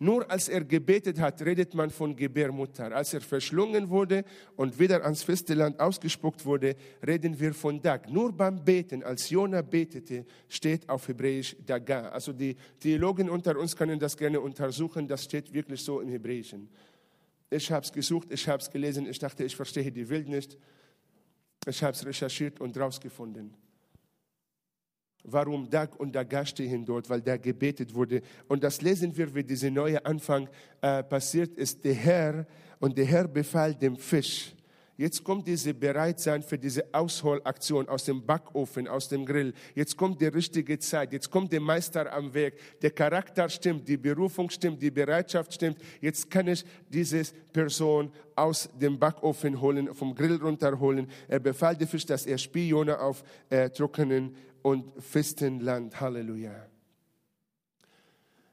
Nur als er gebetet hat, redet man von Gebärmutter. Als er verschlungen wurde und wieder ans Fisteland ausgespuckt wurde, reden wir von Dag. Nur beim Beten, als Jona betete, steht auf Hebräisch Daga. Also die Theologen unter uns können das gerne untersuchen, das steht wirklich so im Hebräischen. Ich habe es gesucht, ich habe es gelesen, ich dachte, ich verstehe die Welt nicht. Ich habe es recherchiert und rausgefunden. Warum Dag und Daga stehen dort? Weil da gebetet wurde. Und das lesen wir, wie dieser neue Anfang äh, passiert ist. Der Herr und der Herr befahl dem Fisch, Jetzt kommt diese Bereitsein für diese Ausholaktion aus dem Backofen, aus dem Grill. Jetzt kommt die richtige Zeit. Jetzt kommt der Meister am Weg. Der Charakter stimmt, die Berufung stimmt, die Bereitschaft stimmt. Jetzt kann ich diese Person aus dem Backofen holen, vom Grill runterholen. Er befahl dem Fisch, dass er Spione auf äh, trockenen und festen Land. Halleluja.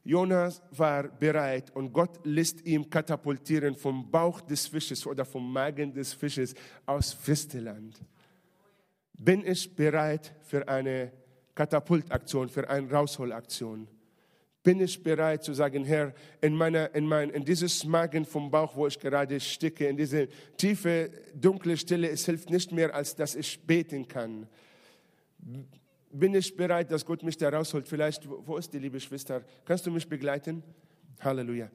Jonas war bereit und Gott lässt ihn katapultieren vom Bauch des Fisches oder vom Magen des Fisches aus Festeland. Bin ich bereit für eine Katapultaktion, für eine Rausholaktion? Bin ich bereit zu sagen, Herr, in, meiner, in, mein, in dieses Magen vom Bauch, wo ich gerade stecke, in diese tiefe, dunkle Stille, es hilft nicht mehr, als dass ich beten kann bin ich bereit, dass Gott mich da rausholt. Vielleicht, wo ist die liebe Schwester? Kannst du mich begleiten? Halleluja.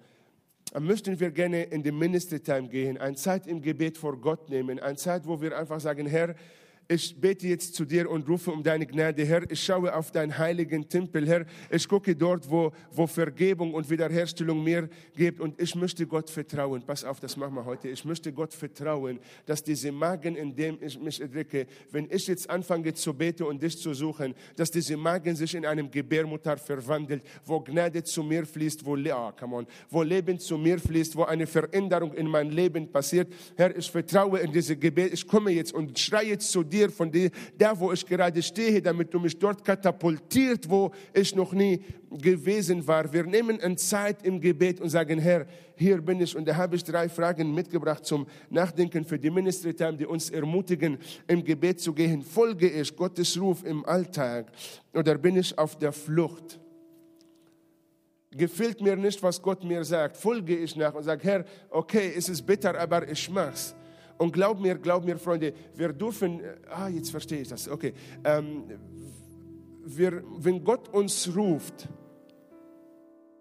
Dann möchten wir gerne in die Ministry Time gehen, eine Zeit im Gebet vor Gott nehmen, eine Zeit, wo wir einfach sagen, Herr, ich bete jetzt zu dir und rufe um deine Gnade, Herr. Ich schaue auf deinen heiligen Tempel, Herr. Ich gucke dort, wo, wo Vergebung und Wiederherstellung mir gibt. Und ich möchte Gott vertrauen. Pass auf, das machen wir heute. Ich möchte Gott vertrauen, dass diese Magen, in dem ich mich erdrücke, wenn ich jetzt anfange zu beten und dich zu suchen, dass diese Magen sich in einem Gebärmutter verwandelt, wo Gnade zu mir fließt, wo, oh, come on, wo Leben zu mir fließt, wo eine Veränderung in mein Leben passiert. Herr, ich vertraue in diese Gebet. Ich komme jetzt und schreie zu dir dir, von dir, der, wo ich gerade stehe, damit du mich dort katapultiert, wo ich noch nie gewesen war. Wir nehmen eine Zeit im Gebet und sagen, Herr, hier bin ich. Und da habe ich drei Fragen mitgebracht zum Nachdenken für die Ministry Time, die uns ermutigen, im Gebet zu gehen. Folge ich Gottes Ruf im Alltag oder bin ich auf der Flucht? Gefällt mir nicht, was Gott mir sagt, folge ich nach und sage, Herr, okay, es ist bitter, aber ich mach's. Und glaub mir, glaub mir, Freunde, wir dürfen, ah, jetzt verstehe ich das, okay. Ähm, wir, wenn Gott uns ruft,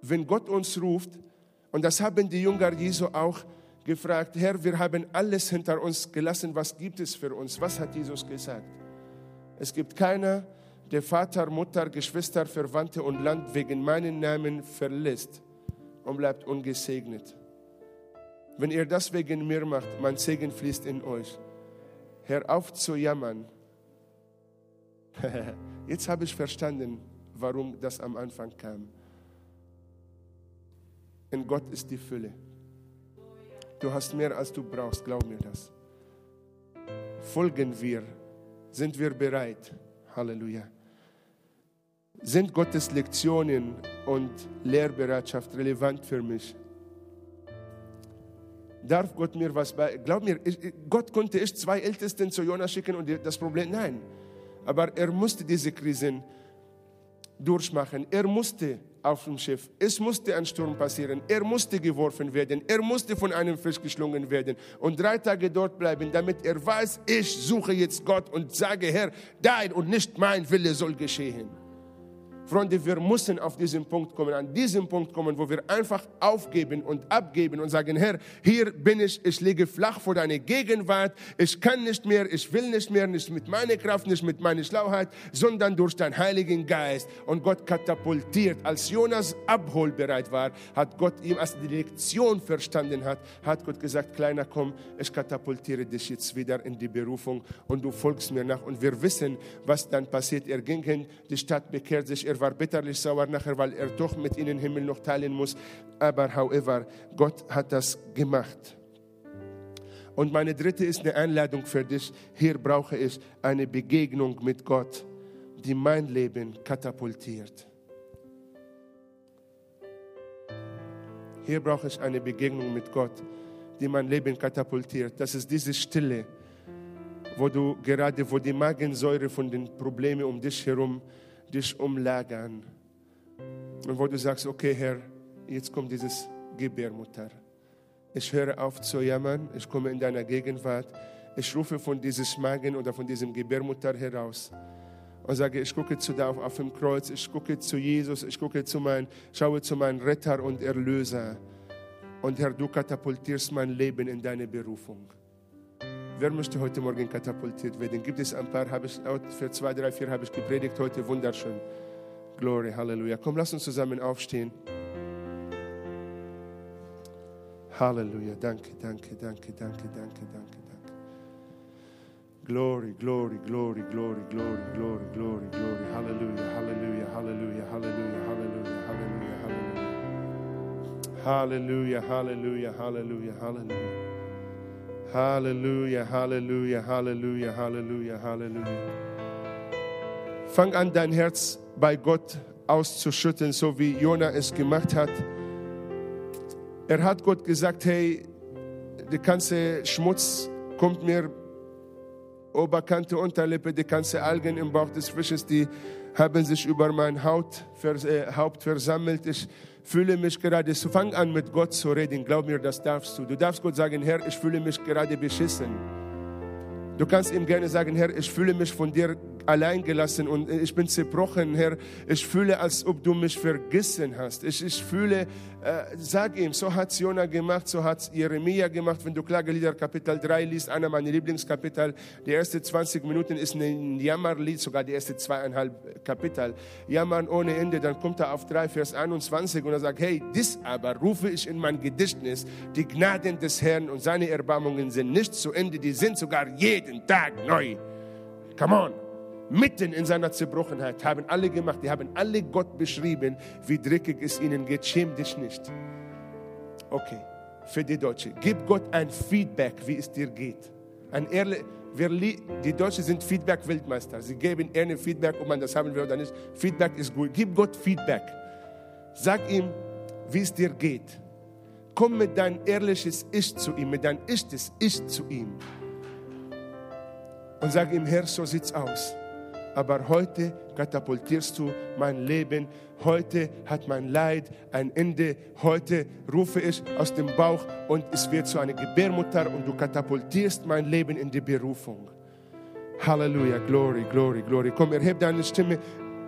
wenn Gott uns ruft, und das haben die Jünger Jesu auch gefragt, Herr, wir haben alles hinter uns gelassen, was gibt es für uns? Was hat Jesus gesagt? Es gibt keiner, der Vater, Mutter, Geschwister, Verwandte und Land wegen meinen Namen verlässt und bleibt ungesegnet. Wenn ihr das wegen mir macht, mein Segen fließt in euch. Hör auf zu jammern. Jetzt habe ich verstanden, warum das am Anfang kam. In Gott ist die Fülle. Du hast mehr, als du brauchst, glaub mir das. Folgen wir, sind wir bereit. Halleluja. Sind Gottes Lektionen und Lehrbereitschaft relevant für mich? Darf Gott mir was bei? Glaub mir, ich, Gott konnte ich zwei Ältesten zu Jonas schicken und das Problem, nein. Aber er musste diese Krisen durchmachen. Er musste auf dem Schiff. Es musste ein Sturm passieren. Er musste geworfen werden. Er musste von einem Fisch geschlungen werden und drei Tage dort bleiben, damit er weiß, ich suche jetzt Gott und sage, Herr, dein und nicht mein Wille soll geschehen. Freunde, wir müssen auf diesen Punkt kommen, an diesen Punkt kommen, wo wir einfach aufgeben und abgeben und sagen, Herr, hier bin ich, ich liege flach vor deiner Gegenwart, ich kann nicht mehr, ich will nicht mehr, nicht mit meiner Kraft, nicht mit meiner Schlauheit, sondern durch deinen Heiligen Geist. Und Gott katapultiert. Als Jonas abholbereit war, hat Gott ihm, als die Lektion verstanden hat, hat Gott gesagt, Kleiner, komm, ich katapultiere dich jetzt wieder in die Berufung und du folgst mir nach. Und wir wissen, was dann passiert. Er ging hin, die Stadt bekehrt sich, er war bitterlich sauer nachher, weil er doch mit ihnen Himmel noch teilen muss. Aber however, Gott hat das gemacht. Und meine dritte ist eine Einladung für dich. Hier brauche ich eine Begegnung mit Gott, die mein Leben katapultiert. Hier brauche ich eine Begegnung mit Gott, die mein Leben katapultiert. Das ist diese Stille, wo du gerade, wo die Magensäure von den Problemen um dich herum dich umlagern. Und wo du sagst, okay Herr, jetzt kommt dieses Gebärmutter. Ich höre auf zu jammern, ich komme in deiner Gegenwart. Ich rufe von diesem Magen oder von diesem Gebärmutter heraus und sage, ich gucke zu da auf, dem Kreuz, ich gucke zu Jesus, ich gucke zu mein, schaue zu meinem Retter und Erlöser. Und Herr, du katapultierst mein Leben in deine Berufung. Wer möchte heute Morgen katapultiert werden? Gibt es ein paar, habe ich, für zwei, drei, vier habe ich gepredigt heute, wunderschön. Glory, Halleluja. Komm, lass uns zusammen aufstehen. Halleluja, danke, danke, danke, danke, danke, danke, danke. Glory, glory, glory, glory, glory, glory, glory, glory. Halleluja, Halleluja, Halleluja, Halleluja, Halleluja, Halleluja, Halleluja. Halleluja, Halleluja, Halleluja, Halleluja. Halleluja, Halleluja, Halleluja, Halleluja, Halleluja. Fang an, dein Herz bei Gott auszuschütten, so wie Jona es gemacht hat. Er hat Gott gesagt, hey, der ganze Schmutz kommt mir Oberkante, Unterlippe, die ganze Algen im Bauch des Fisches, die haben sich über mein Haut, äh, Haupt versammelt. Ich fühle mich gerade, so fang an mit Gott zu reden, glaub mir, das darfst du. Du darfst Gott sagen, Herr, ich fühle mich gerade beschissen. Du kannst ihm gerne sagen, Herr, ich fühle mich von dir allein gelassen und ich bin zerbrochen, Herr. Ich fühle, als ob du mich vergessen hast. Ich, ich fühle, äh, sag ihm, so hat Jona gemacht, so hat Jeremia gemacht. Wenn du Klagelieder Kapitel 3 liest, einer meiner Lieblingskapitel, die ersten 20 Minuten ist ein Jammerlied, sogar die ersten zweieinhalb Kapitel. Jammern ohne Ende, dann kommt er auf 3, Vers 21 und er sagt, hey, dies aber rufe ich in mein Gedächtnis. Die Gnaden des Herrn und seine Erbarmungen sind nicht zu Ende, die sind sogar jeden Tag neu. Come on mitten in seiner Zerbrochenheit, haben alle gemacht, die haben alle Gott beschrieben, wie dreckig es ihnen geht. Schäm dich nicht. Okay, für die Deutschen. Gib Gott ein Feedback, wie es dir geht. Ein ehrlich, wir, die Deutschen sind Feedback-Weltmeister. Sie geben ehrlich Feedback, ob man das haben will oder nicht. Feedback ist gut. Gib Gott Feedback. Sag ihm, wie es dir geht. Komm mit dein ehrliches Ich zu ihm, mit dein echtes Ich zu ihm. Und sag ihm, Herr, so sieht's aus aber heute katapultierst du mein Leben. Heute hat mein Leid ein Ende. Heute rufe ich aus dem Bauch und es wird zu einer Gebärmutter und du katapultierst mein Leben in die Berufung. Halleluja, Glory, Glory, Glory. Komm, erhebe deine Stimme.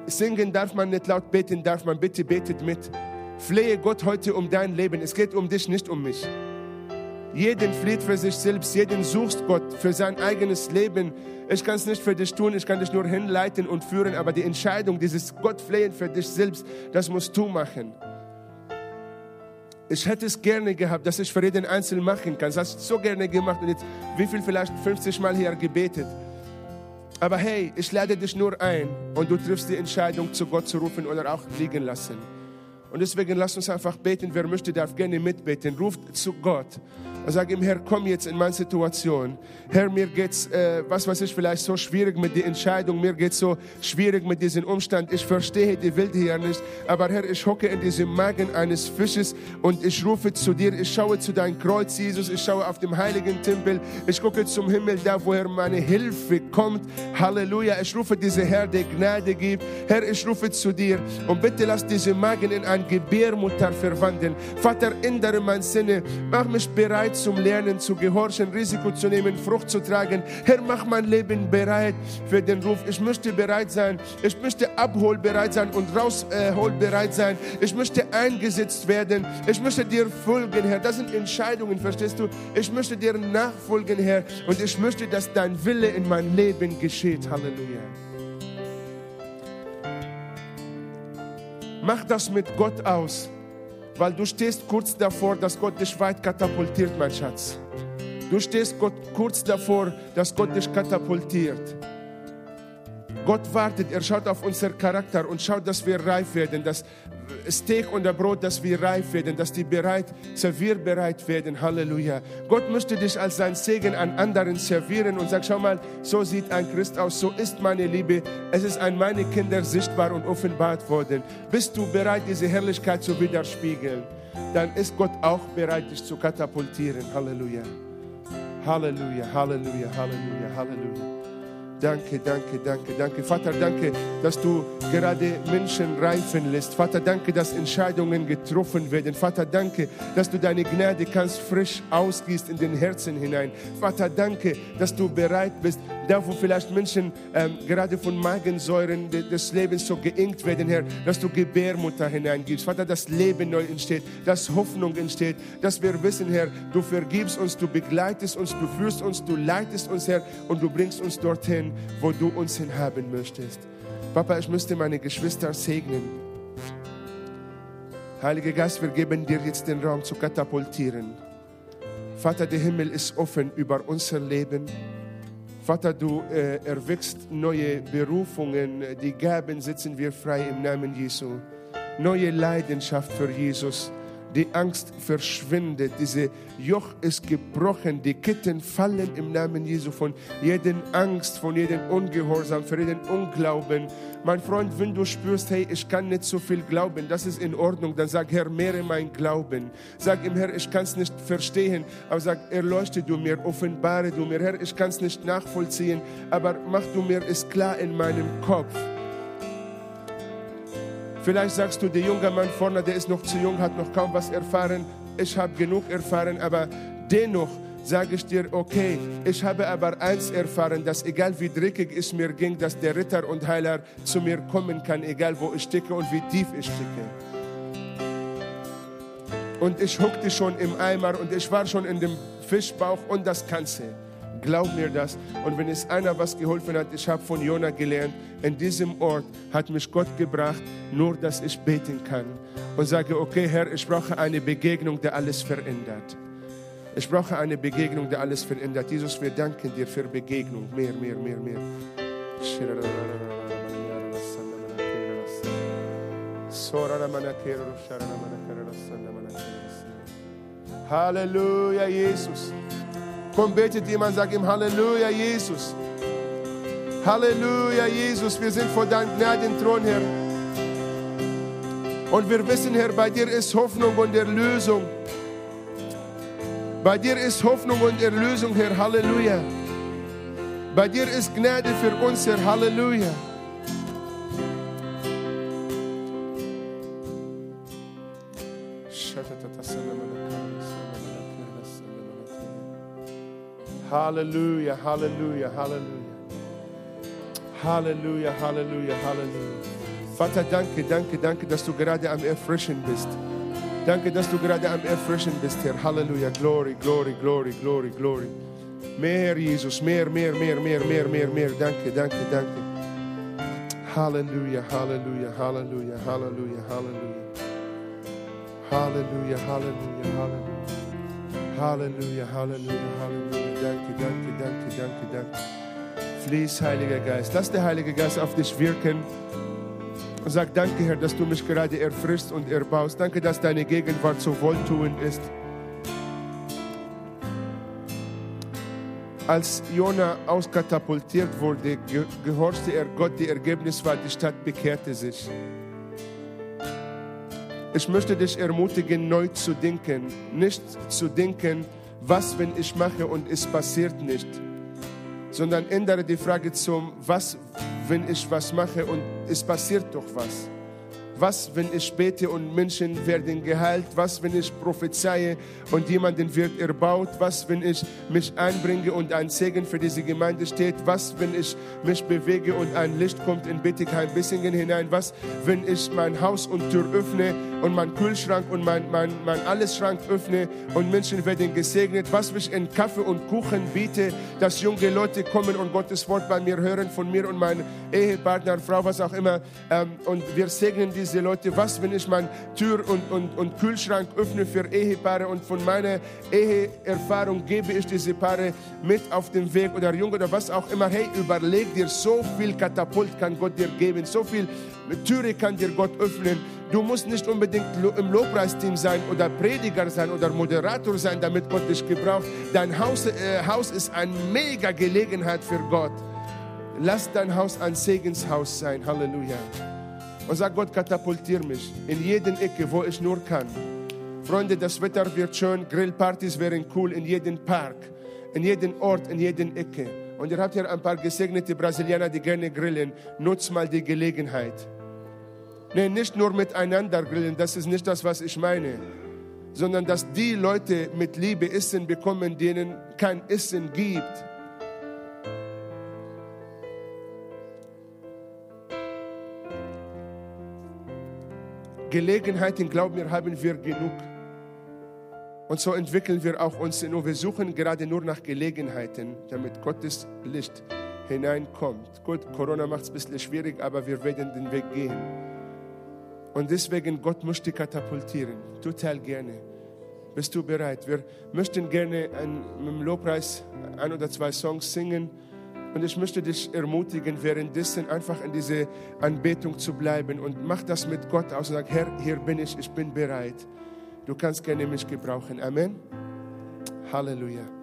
Singen darf man nicht laut, beten darf man. Bitte betet mit. Flehe Gott heute um dein Leben. Es geht um dich, nicht um mich. Jeden flieht für sich selbst, jeden suchst Gott für sein eigenes Leben. Ich kann es nicht für dich tun, ich kann dich nur hinleiten und führen, aber die Entscheidung, dieses Gott flehen für dich selbst, das musst du machen. Ich hätte es gerne gehabt, dass ich für jeden Einzelnen machen kann. Das hast du so gerne gemacht und jetzt, wie viel vielleicht 50 Mal hier gebetet. Aber hey, ich lade dich nur ein und du triffst die Entscheidung, zu Gott zu rufen oder auch liegen lassen. Und deswegen lass uns einfach beten. Wer möchte, darf gerne mitbeten. Ruft zu Gott und sag ihm, Herr, komm jetzt in meine Situation. Herr, mir geht's, äh, was weiß ich, vielleicht so schwierig mit der Entscheidung. Mir geht's so schwierig mit diesem Umstand. Ich verstehe die Welt hier nicht. Aber Herr, ich hocke in diesem Magen eines Fisches und ich rufe zu dir. Ich schaue zu deinem Kreuz, Jesus. Ich schaue auf dem heiligen Tempel. Ich gucke zum Himmel, da woher meine Hilfe kommt. Halleluja. Ich rufe diese Herr, der Gnade gibt. Herr, ich rufe zu dir und bitte lass diese Magen in ein Gebärmutter verwandeln. Vater, ändere mein Sinne. Mach mich bereit zum Lernen, zu gehorchen, Risiko zu nehmen, Frucht zu tragen. Herr, mach mein Leben bereit für den Ruf. Ich möchte bereit sein. Ich möchte abholbereit sein und rausholbereit sein. Ich möchte eingesetzt werden. Ich möchte dir folgen, Herr. Das sind Entscheidungen, verstehst du? Ich möchte dir nachfolgen, Herr. Und ich möchte, dass dein Wille in mein Leben geschieht. Halleluja. Mach das mit Gott aus weil du stehst kurz davor, dass Gott dich weit katapultiert, mein Schatz. Du stehst Gott kurz davor, dass Gott dich katapultiert. Gott wartet, er schaut auf unser Charakter und schaut, dass wir reif werden, dass Steak und der Brot, dass wir reif werden, dass die bereit, servierbereit werden. Halleluja. Gott möchte dich als sein Segen an anderen servieren und sagt, schau mal, so sieht ein Christ aus, so ist meine Liebe. Es ist an meine Kinder sichtbar und offenbart worden. Bist du bereit, diese Herrlichkeit zu widerspiegeln? Dann ist Gott auch bereit, dich zu katapultieren. Halleluja. Halleluja, Halleluja, Halleluja, Halleluja. Danke, danke, danke, danke. Vater, danke, dass du gerade Menschen reifen lässt. Vater, danke, dass Entscheidungen getroffen werden. Vater, danke, dass du deine Gnade ganz frisch ausgießt in den Herzen hinein. Vater, danke, dass du bereit bist, da wo vielleicht Menschen ähm, gerade von Magensäuren des Lebens so geingt werden, Herr, dass du Gebärmutter hineingibst. Vater, dass Leben neu entsteht, dass Hoffnung entsteht, dass wir wissen, Herr, du vergibst uns, du begleitest uns, du führst uns, du leitest uns, Herr, und du bringst uns dorthin, wo du uns hinhaben möchtest. Papa, ich möchte meine Geschwister segnen. Heiliger Geist, wir geben dir jetzt den Raum zu katapultieren. Vater, der Himmel ist offen über unser Leben. Vater, du äh, erweckst neue Berufungen, die Gaben setzen wir frei im Namen Jesu. Neue Leidenschaft für Jesus die Angst verschwindet, diese Joch ist gebrochen, die Ketten fallen im Namen Jesu von jeder Angst, von jedem Ungehorsam, von jedem Unglauben. Mein Freund, wenn du spürst, hey, ich kann nicht so viel glauben, das ist in Ordnung, dann sag, Herr, mehre mein Glauben. Sag ihm, Herr, ich kann es nicht verstehen, aber sag, erleuchte du mir, offenbare du mir, Herr, ich kann es nicht nachvollziehen, aber mach du mir es klar in meinem Kopf. Vielleicht sagst du, der junge Mann vorne, der ist noch zu jung, hat noch kaum was erfahren. Ich habe genug erfahren, aber dennoch sage ich dir, okay, ich habe aber eins erfahren, dass egal wie dreckig es mir ging, dass der Ritter und Heiler zu mir kommen kann, egal wo ich stecke und wie tief ich stecke. Und ich huckte schon im Eimer und ich war schon in dem Fischbauch und das Ganze. Glaub mir das. Und wenn es einer was geholfen hat, ich habe von Jona gelernt, in diesem Ort hat mich Gott gebracht, nur dass ich beten kann. Und sage, okay Herr, ich brauche eine Begegnung, die alles verändert. Ich brauche eine Begegnung, die alles verändert. Jesus, wir danken dir für Begegnung. Mehr, mehr, mehr, mehr. Halleluja, Jesus. Komm, betet jemand, sag ihm Halleluja, Jesus. Halleluja, Jesus, wir sind vor deinem Gnadenthron, Herr. Und wir wissen, Herr, bei dir ist Hoffnung und Erlösung. Bei dir ist Hoffnung und Erlösung, Herr. Halleluja. Bei dir ist Gnade für uns, Herr. Halleluja. Halleluja, Halleluja, Halleluja. Halleluja, Halleluja, Halleluja. Vater, danke, danke, danke, dass du gerade am Erfrischen bist. Danke, dass du gerade am Erfrischen bist, Herr. Halleluja. Glory, glory, glory, glory, glory. Mehr, Jesus, mehr, mehr, mehr, mehr, mehr, mehr, mehr. Danke, danke, danke. Halleluja, Halleluja, Halleluja, Halleluja, Halleluja. Halleluja, Halleluja, Halleluja. Halleluja, Halleluja, Halleluja. Danke, danke, danke, danke, danke. Fließ, Heiliger Geist. Lass der Heilige Geist auf dich wirken. Sag danke, Herr, dass du mich gerade erfrischst und erbaust. Danke, dass deine Gegenwart so wohltuend ist. Als Jona auskatapultiert wurde, gehorchte er Gott. Die Ergebnis war, die Stadt bekehrte sich. Ich möchte dich ermutigen, neu zu denken. Nicht zu denken, was, wenn ich mache und es passiert nicht. Sondern ändere die Frage zum, was, wenn ich was mache und es passiert doch was. Was, wenn ich bete und Menschen werden geheilt? Was, wenn ich prophezeie und jemanden wird erbaut? Was, wenn ich mich einbringe und ein Segen für diese Gemeinde steht? Was, wenn ich mich bewege und ein Licht kommt in Bittigheim-Bissingen hinein? Was, wenn ich mein Haus und Tür öffne und mein Kühlschrank und mein, mein, mein Allesschrank öffne und Menschen werden gesegnet? Was, wenn ich in Kaffee und Kuchen biete, dass junge Leute kommen und Gottes Wort bei mir hören, von mir und meinem Ehepartner, Frau, was auch immer, ähm, und wir segnen diese diese Leute, was, wenn ich meine Tür und, und, und Kühlschrank öffne für Ehepaare und von meiner Eheerfahrung gebe ich diese Paare mit auf den Weg oder Junge oder was auch immer. Hey, überleg dir, so viel Katapult kann Gott dir geben, so viel Türe kann dir Gott öffnen. Du musst nicht unbedingt im Lobpreisteam sein oder Prediger sein oder Moderator sein, damit Gott dich gebraucht. Dein Haus, äh, Haus ist eine mega Gelegenheit für Gott. Lass dein Haus ein Segenshaus sein. Halleluja und sag Gott, katapultier mich in jeden Ecke, wo ich nur kann. Freunde, das Wetter wird schön, Grillpartys wären cool in jedem Park, in jedem Ort, in jedem Ecke. Und ihr habt hier ein paar gesegnete Brasilianer, die gerne grillen. Nutzt mal die Gelegenheit. Nee, nicht nur miteinander grillen, das ist nicht das, was ich meine. Sondern dass die Leute mit Liebe Essen bekommen, denen kein Essen gibt. Gelegenheiten, glaub mir, haben wir genug. Und so entwickeln wir auch uns nur. Wir suchen gerade nur nach Gelegenheiten, damit Gottes Licht hineinkommt. Gut, Corona macht es ein bisschen schwierig, aber wir werden den Weg gehen. Und deswegen, Gott möchte katapultieren. Total gerne. Bist du bereit? Wir möchten gerne im Lobpreis ein oder zwei Songs singen. Und ich möchte dich ermutigen, währenddessen einfach in diese Anbetung zu bleiben und mach das mit Gott aus und sag, Herr, hier bin ich, ich bin bereit. Du kannst gerne mich gebrauchen. Amen. Halleluja.